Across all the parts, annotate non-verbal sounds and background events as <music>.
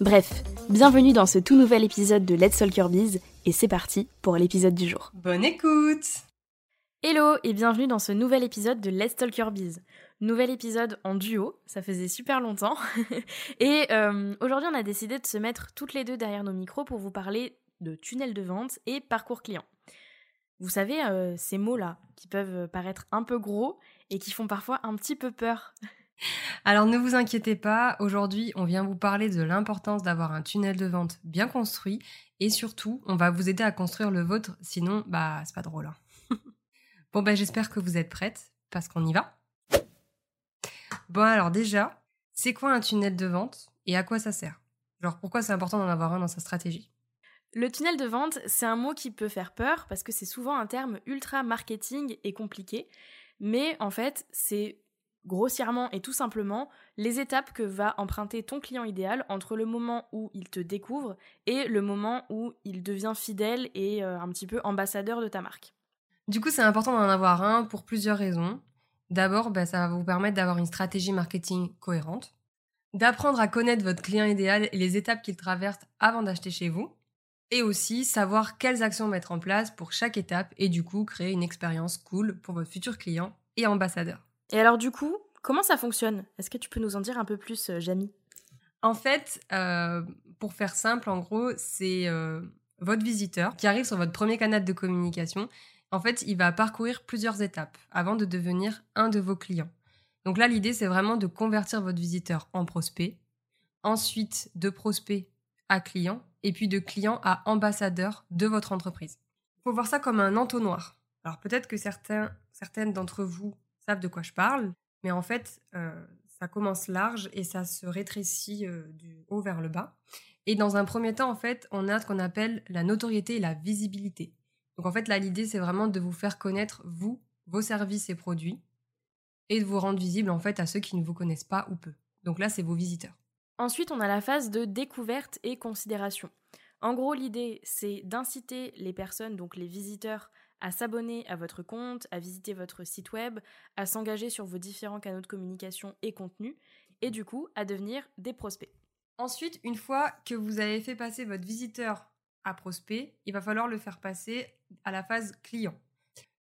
Bref, bienvenue dans ce tout nouvel épisode de Let's Talk Your Biz et c'est parti pour l'épisode du jour. Bonne écoute Hello et bienvenue dans ce nouvel épisode de Let's Talk Your Biz. Nouvel épisode en duo, ça faisait super longtemps. <laughs> et euh, aujourd'hui on a décidé de se mettre toutes les deux derrière nos micros pour vous parler de tunnel de vente et parcours client. Vous savez, euh, ces mots-là qui peuvent paraître un peu gros et qui font parfois un petit peu peur. <laughs> Alors ne vous inquiétez pas, aujourd'hui on vient vous parler de l'importance d'avoir un tunnel de vente bien construit et surtout on va vous aider à construire le vôtre, sinon bah c'est pas drôle. Hein. <laughs> bon ben j'espère que vous êtes prêtes parce qu'on y va. Bon alors déjà, c'est quoi un tunnel de vente et à quoi ça sert? Genre pourquoi c'est important d'en avoir un dans sa stratégie? Le tunnel de vente, c'est un mot qui peut faire peur parce que c'est souvent un terme ultra marketing et compliqué. Mais en fait, c'est grossièrement et tout simplement les étapes que va emprunter ton client idéal entre le moment où il te découvre et le moment où il devient fidèle et euh, un petit peu ambassadeur de ta marque. Du coup, c'est important d'en avoir un pour plusieurs raisons. D'abord, bah, ça va vous permettre d'avoir une stratégie marketing cohérente, d'apprendre à connaître votre client idéal et les étapes qu'il traverse avant d'acheter chez vous, et aussi savoir quelles actions mettre en place pour chaque étape et du coup créer une expérience cool pour votre futur client et ambassadeur. Et alors du coup, comment ça fonctionne? Est-ce que tu peux nous en dire un peu plus, euh, Jamie En fait, euh, pour faire simple, en gros, c'est euh, votre visiteur qui arrive sur votre premier canal de communication. En fait, il va parcourir plusieurs étapes avant de devenir un de vos clients. Donc là, l'idée, c'est vraiment de convertir votre visiteur en prospect, ensuite de prospect à client, et puis de client à ambassadeur de votre entreprise. Il faut voir ça comme un entonnoir. Alors peut-être que certains, certaines d'entre vous de quoi je parle, mais en fait, euh, ça commence large et ça se rétrécit euh, du haut vers le bas. Et dans un premier temps, en fait, on a ce qu'on appelle la notoriété et la visibilité. Donc en fait, là, l'idée, c'est vraiment de vous faire connaître, vous, vos services et produits, et de vous rendre visible, en fait, à ceux qui ne vous connaissent pas ou peu. Donc là, c'est vos visiteurs. Ensuite, on a la phase de découverte et considération. En gros, l'idée, c'est d'inciter les personnes, donc les visiteurs, à s'abonner à votre compte, à visiter votre site web, à s'engager sur vos différents canaux de communication et contenu, et du coup à devenir des prospects. Ensuite, une fois que vous avez fait passer votre visiteur à prospect, il va falloir le faire passer à la phase client.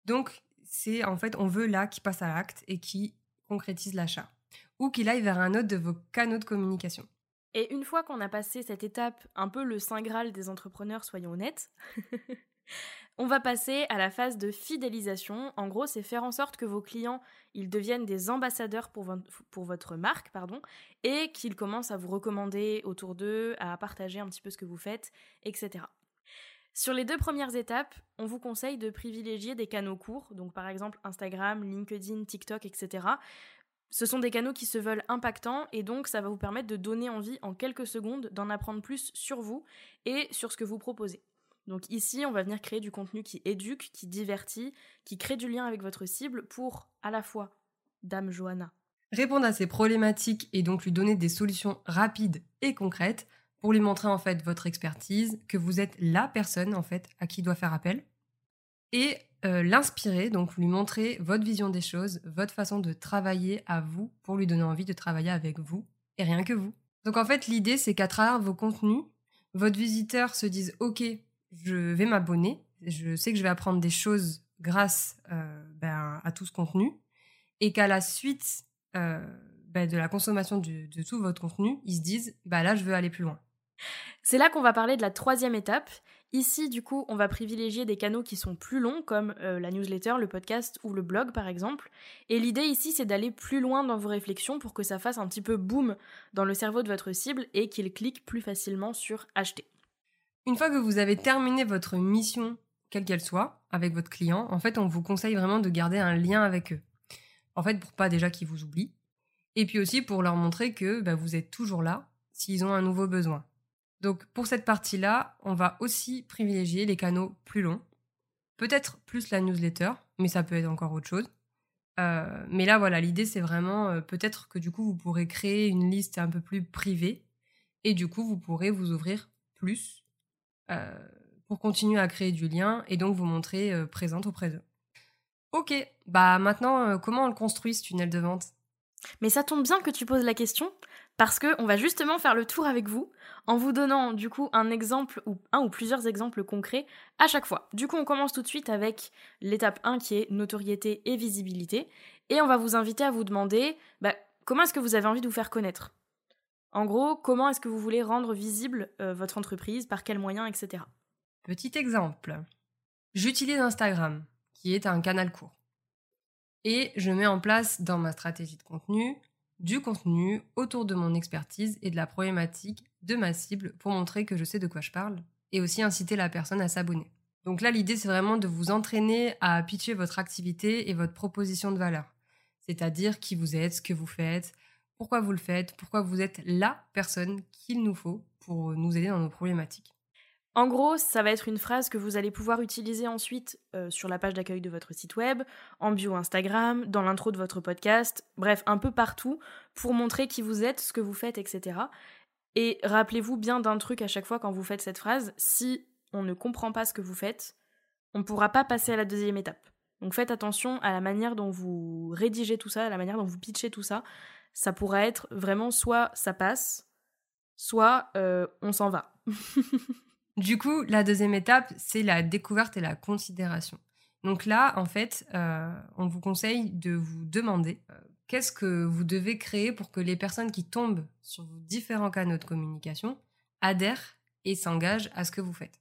Donc, c'est en fait, on veut là qui passe à l'acte et qui concrétise l'achat, ou qu'il aille vers un autre de vos canaux de communication. Et une fois qu'on a passé cette étape, un peu le saint graal des entrepreneurs, soyons honnêtes, <laughs> On va passer à la phase de fidélisation. En gros, c'est faire en sorte que vos clients ils deviennent des ambassadeurs pour, votre marque pardon, et qu'ils commencent à vous recommander autour d'eux, à partager un petit peu ce que vous faites, etc. Sur les deux premières étapes, on vous conseille de privilégier des canaux courts, donc par exemple Instagram, LinkedIn, TikTok, etc. Ce sont des canaux qui se veulent impactants et donc ça va vous permettre de donner envie en quelques secondes d'en apprendre plus sur vous et sur ce que vous proposez. Donc ici, on va venir créer du contenu qui éduque, qui divertit, qui crée du lien avec votre cible pour à la fois Dame Johanna. Répondre à ses problématiques et donc lui donner des solutions rapides et concrètes pour lui montrer en fait votre expertise, que vous êtes la personne en fait à qui doit faire appel et euh, l'inspirer, donc lui montrer votre vision des choses, votre façon de travailler à vous pour lui donner envie de travailler avec vous et rien que vous. Donc en fait, l'idée c'est qu'à travers vos contenus, votre visiteur se dise OK, je vais m'abonner. Je sais que je vais apprendre des choses grâce euh, ben, à tout ce contenu. Et qu'à la suite euh, ben, de la consommation de, tout votre contenu, ils se disent bah là, je veux aller plus loin. C'est là qu'on va parler de la troisième étape. Ici, du coup, on va privilégier des canaux qui sont plus longs, comme euh, la newsletter, le podcast ou le blog, par exemple. Et l'idée ici, c'est d'aller plus loin dans vos réflexions pour que ça fasse un petit peu boom dans le cerveau de votre cible et qu'il clique plus facilement sur acheter. Une fois que vous avez terminé votre mission, quelle qu'elle soit, avec votre client, en fait, on vous conseille vraiment de garder un lien avec eux. En fait, pour pas déjà qu'ils vous oublient, et puis aussi pour leur montrer que bah, vous êtes toujours là s'ils ont un nouveau besoin. Donc pour cette partie-là, on va aussi privilégier les canaux plus longs, peut-être plus la newsletter, mais ça peut être encore autre chose. Euh, mais là, voilà, l'idée c'est vraiment euh, peut-être que du coup vous pourrez créer une liste un peu plus privée et du coup vous pourrez vous ouvrir plus pour continuer à créer du lien et donc vous montrer présente auprès d'eux. Ok, bah maintenant comment on le construit ce tunnel de vente? Mais ça tombe bien que tu poses la question, parce que on va justement faire le tour avec vous, en vous donnant du coup un exemple ou un ou plusieurs exemples concrets à chaque fois. Du coup, on commence tout de suite avec l'étape 1 qui est notoriété et visibilité, et on va vous inviter à vous demander bah, comment est-ce que vous avez envie de vous faire connaître? En gros, comment est-ce que vous voulez rendre visible euh, votre entreprise, par quels moyens, etc. Petit exemple. J'utilise Instagram, qui est un canal court et je mets en place dans ma stratégie de contenu du contenu autour de mon expertise et de la problématique de ma cible pour montrer que je sais de quoi je parle et aussi inciter la personne à s'abonner. Donc là, l'idée, c'est vraiment de vous entraîner à pitcher votre activité et votre proposition de valeur. C'est-à-dire qui vous êtes, ce que vous faites, pourquoi vous le faites, pourquoi vous êtes la personne qu'il nous faut pour nous aider dans nos problématiques. En gros, ça va être une phrase que vous allez pouvoir utiliser ensuite euh, sur la page d'accueil de votre site web, en bio Instagram, dans l'intro de votre podcast, bref, un peu partout, pour montrer qui vous êtes, ce que vous faites, etc. Et rappelez-vous bien d'un truc à chaque fois quand vous faites cette phrase, si on ne comprend pas ce que vous faites, on ne pourra pas passer à la deuxième étape. Donc faites attention à la manière dont vous rédigez tout ça, à la manière dont vous pitchez tout ça. Ça pourra être vraiment soit ça passe, soit euh, on s'en va. <laughs> Du coup, la deuxième étape, c'est la découverte et la considération. Donc là, en fait, euh, on vous conseille de vous demander euh, qu'est-ce que vous devez créer pour que les personnes qui tombent sur vos différents canaux de communication adhèrent et s'engagent à ce que vous faites.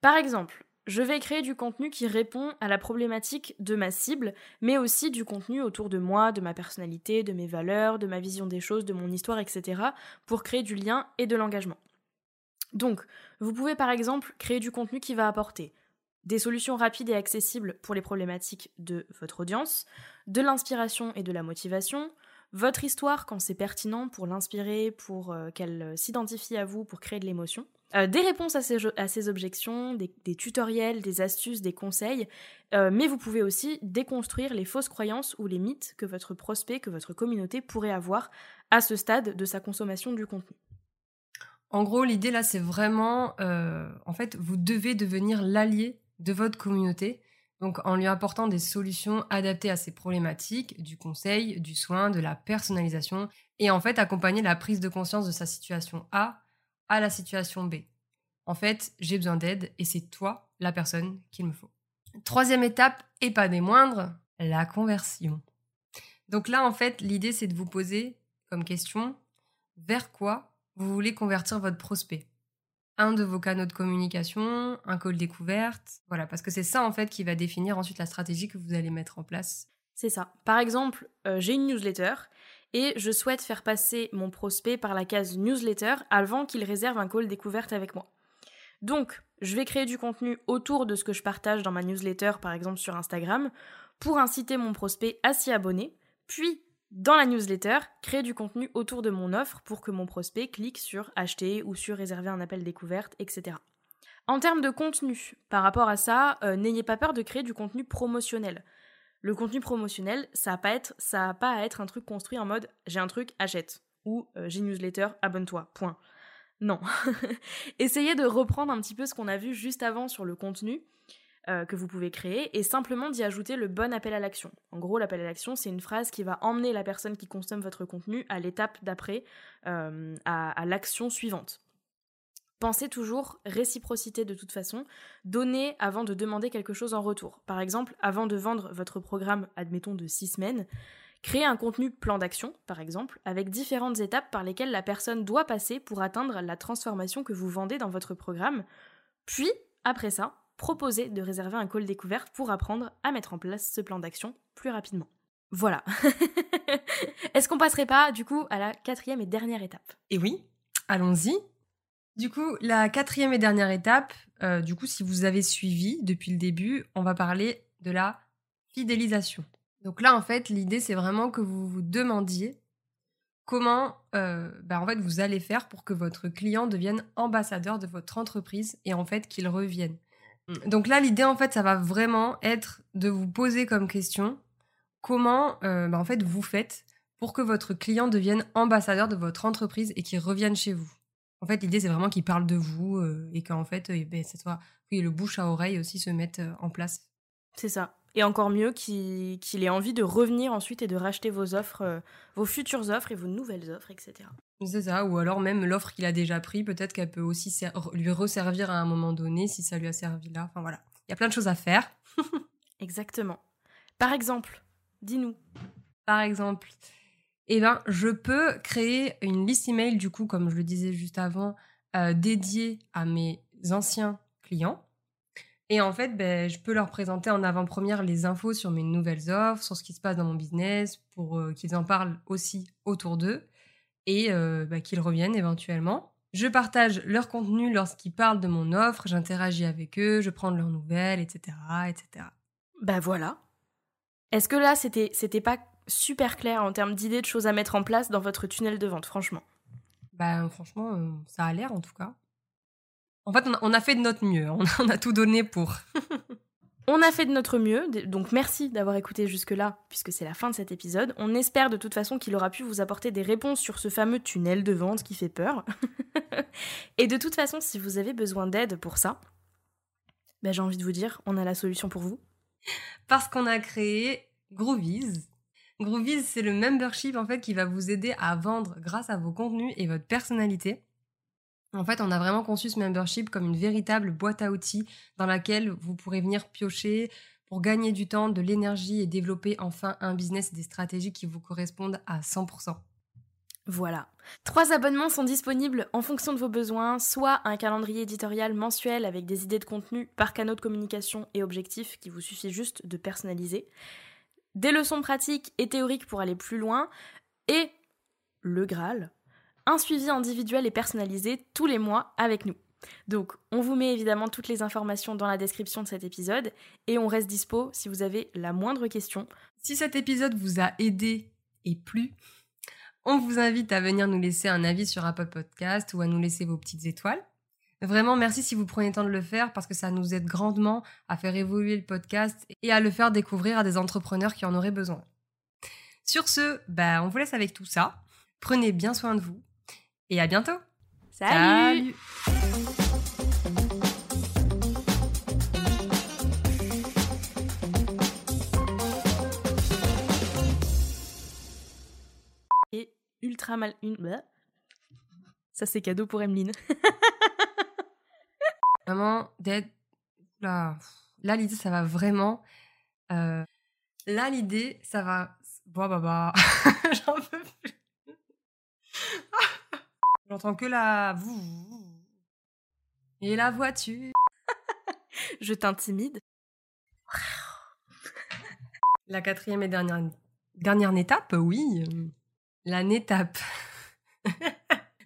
Par exemple, je vais créer du contenu qui répond à la problématique de ma cible, mais aussi du contenu autour de moi, de ma personnalité, de mes valeurs, de ma vision des choses, de mon histoire, etc., pour créer du lien et de l'engagement. Donc, vous pouvez par exemple créer du contenu qui va apporter des solutions rapides et accessibles pour les problématiques de votre audience, de l'inspiration et de la motivation, votre histoire quand c'est pertinent pour l'inspirer, pour euh, qu'elle euh, s'identifie à vous, pour créer de l'émotion, euh, des réponses à ces, objections, des, tutoriels, des astuces, des conseils, mais vous pouvez aussi déconstruire les fausses croyances ou les mythes que votre prospect, que votre communauté pourrait avoir à ce stade de sa consommation du contenu. En gros, l'idée là, c'est vraiment, euh, en fait, vous devez devenir l'allié de votre communauté, donc en lui apportant des solutions adaptées à ses problématiques, du conseil, du soin, de la personnalisation, et en fait accompagner la prise de conscience de sa situation A à la situation B. En fait, j'ai besoin d'aide et c'est toi la personne qu'il me faut. Troisième étape, et pas des moindres, la conversion. Donc là, en fait, l'idée, c'est de vous poser comme question vers quoi vous voulez convertir votre prospect? Un de vos canaux de communication, un call découverte, voilà, parce que c'est ça en fait qui va définir ensuite la stratégie que vous allez mettre en place. C'est ça. Par exemple, euh, j'ai une newsletter et je souhaite faire passer mon prospect par la case newsletter avant qu'il réserve un call découverte avec moi. Donc, je vais créer du contenu autour de ce que je partage dans ma newsletter, par exemple sur Instagram, pour inciter mon prospect à s'y abonner, puis dans la newsletter, créer du contenu autour de mon offre pour que mon prospect clique sur acheter ou sur réserver un appel découverte, etc. En termes de contenu, par rapport à ça, euh, n'ayez pas peur de créer du contenu promotionnel. Le contenu promotionnel, ça n'a pas, pas à être un truc construit en mode j'ai un truc, achète. Ou euh, j'ai newsletter, abonne-toi. Point. Non. <laughs> Essayez de reprendre un petit peu ce qu'on a vu juste avant sur le contenu euh, que vous pouvez créer et simplement d'y ajouter le bon appel à l'action. En gros, l'appel à l'action, c'est une phrase qui va emmener la personne qui consomme votre contenu à l'étape d'après, euh, à, l'action suivante. Pensez toujours réciprocité de toute façon, donnez avant de demander quelque chose en retour. Par exemple, avant de vendre votre programme, admettons, de 6 semaines, Créez un contenu plan d'action, par exemple, avec différentes étapes par lesquelles la personne doit passer pour atteindre la transformation que vous vendez dans votre programme. Puis, après ça, proposez de réserver un call découverte pour apprendre à mettre en place ce plan d'action plus rapidement. Voilà. <laughs> Est-ce qu'on passerait pas, du coup, à la quatrième et dernière étape? Et oui, allons-y. Du coup, la quatrième et dernière étape, euh, du coup, si vous avez suivi depuis le début, on va parler de la fidélisation. Donc là, en fait, l'idée, c'est vraiment que vous vous demandiez comment euh, bah, en fait, vous allez faire pour que votre client devienne ambassadeur de votre entreprise et en fait qu'il revienne. Mmh. Donc là, l'idée, en fait, ça va vraiment être de vous poser comme question comment euh, bah, en fait, vous faites pour que votre client devienne ambassadeur de votre entreprise et qu'il revienne chez vous. En fait, l'idée, c'est vraiment qu'il parle de vous euh, et qu'en fait, euh, ben, ça soit, oui, le bouche à oreille aussi se mette en place. C'est ça. Et encore mieux qu'il ait envie de revenir ensuite et de racheter vos offres, euh, vos futures offres et vos nouvelles offres, etc. C'est ça, ou alors même l'offre qu'il a déjà pris, peut-être qu'elle peut aussi lui resservir à un moment donné si ça lui a servi là. Enfin voilà, il y a plein de choses à faire. <laughs> Exactement. Par exemple, dis-nous. Par exemple, eh ben, je peux créer une liste email, du coup, comme je le disais juste avant, euh, dédiée à mes anciens clients et en fait, ben, je peux leur présenter en avant-première les infos sur mes nouvelles offres, sur ce qui se passe dans mon business, pour euh, qu'ils en parlent aussi autour d'eux et euh, ben, qu'ils reviennent éventuellement. Je partage leur contenu lorsqu'ils parlent de mon offre, j'interagis avec eux, je prends leurs nouvelles, etc. etc. Bah voilà. Est-ce que là, c'était, c'était pas super clair en termes d'idées de choses à mettre en place dans votre tunnel de vente, franchement Bah franchement, euh, ça a l'air en tout cas. En fait, on a, fait de notre mieux. On a, tout donné pour. on a fait de notre mieux. Donc, merci d'avoir écouté jusque-là, puisque c'est la fin de cet épisode. On espère de toute façon qu'il aura pu vous apporter des réponses sur ce fameux tunnel de vente qui fait peur. <laughs> Et de toute façon, si vous avez besoin d'aide pour ça, ben, j'ai envie de vous dire, on a la solution pour vous. Parce qu'on a créé Groovies. Groovies, c'est le membership en fait qui va vous aider à vendre grâce à vos contenus et votre personnalité. En fait, on a vraiment conçu ce membership comme une véritable boîte à outils dans laquelle vous pourrez venir piocher pour gagner du temps, de l'énergie et développer enfin un business et des stratégies qui vous correspondent à 100%. Voilà. Trois abonnements sont disponibles en fonction de vos besoins, soit un calendrier éditorial mensuel avec des idées de contenu par canaux de communication et objectifs qui vous suffit juste de personnaliser, des leçons pratiques et théoriques pour aller plus loin, et le Graal, un suivi individuel et personnalisé tous les mois avec nous. Donc, on vous met évidemment toutes les informations dans la description de cet épisode et on reste dispo si vous avez la moindre question. Si cet épisode vous a aidé et plu, on vous invite à venir nous laisser un avis sur Apple Podcast ou à nous laisser vos petites étoiles. Vraiment, merci si vous prenez le temps de le faire parce que ça nous aide grandement à faire évoluer le podcast et à le faire découvrir à des entrepreneurs qui en auraient besoin. Sur ce, bah, on vous laisse avec tout ça. Prenez bien soin de vous et à bientôt. Salut, Et ultra mal... Une... Ça c'est cadeau pour Emeline. <laughs> vraiment d'être... Là, là l'idée ça va vraiment... Euh, là l'idée ça va... Bah bah bah... <laughs> J'en peux plus. <laughs> J'entends que la... Et la voiture. <laughs> Je t'intimide. La quatrième et dernière, dernière étape, oui. La nétape.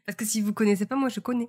Parce que si vous connaissez pas, moi je connais.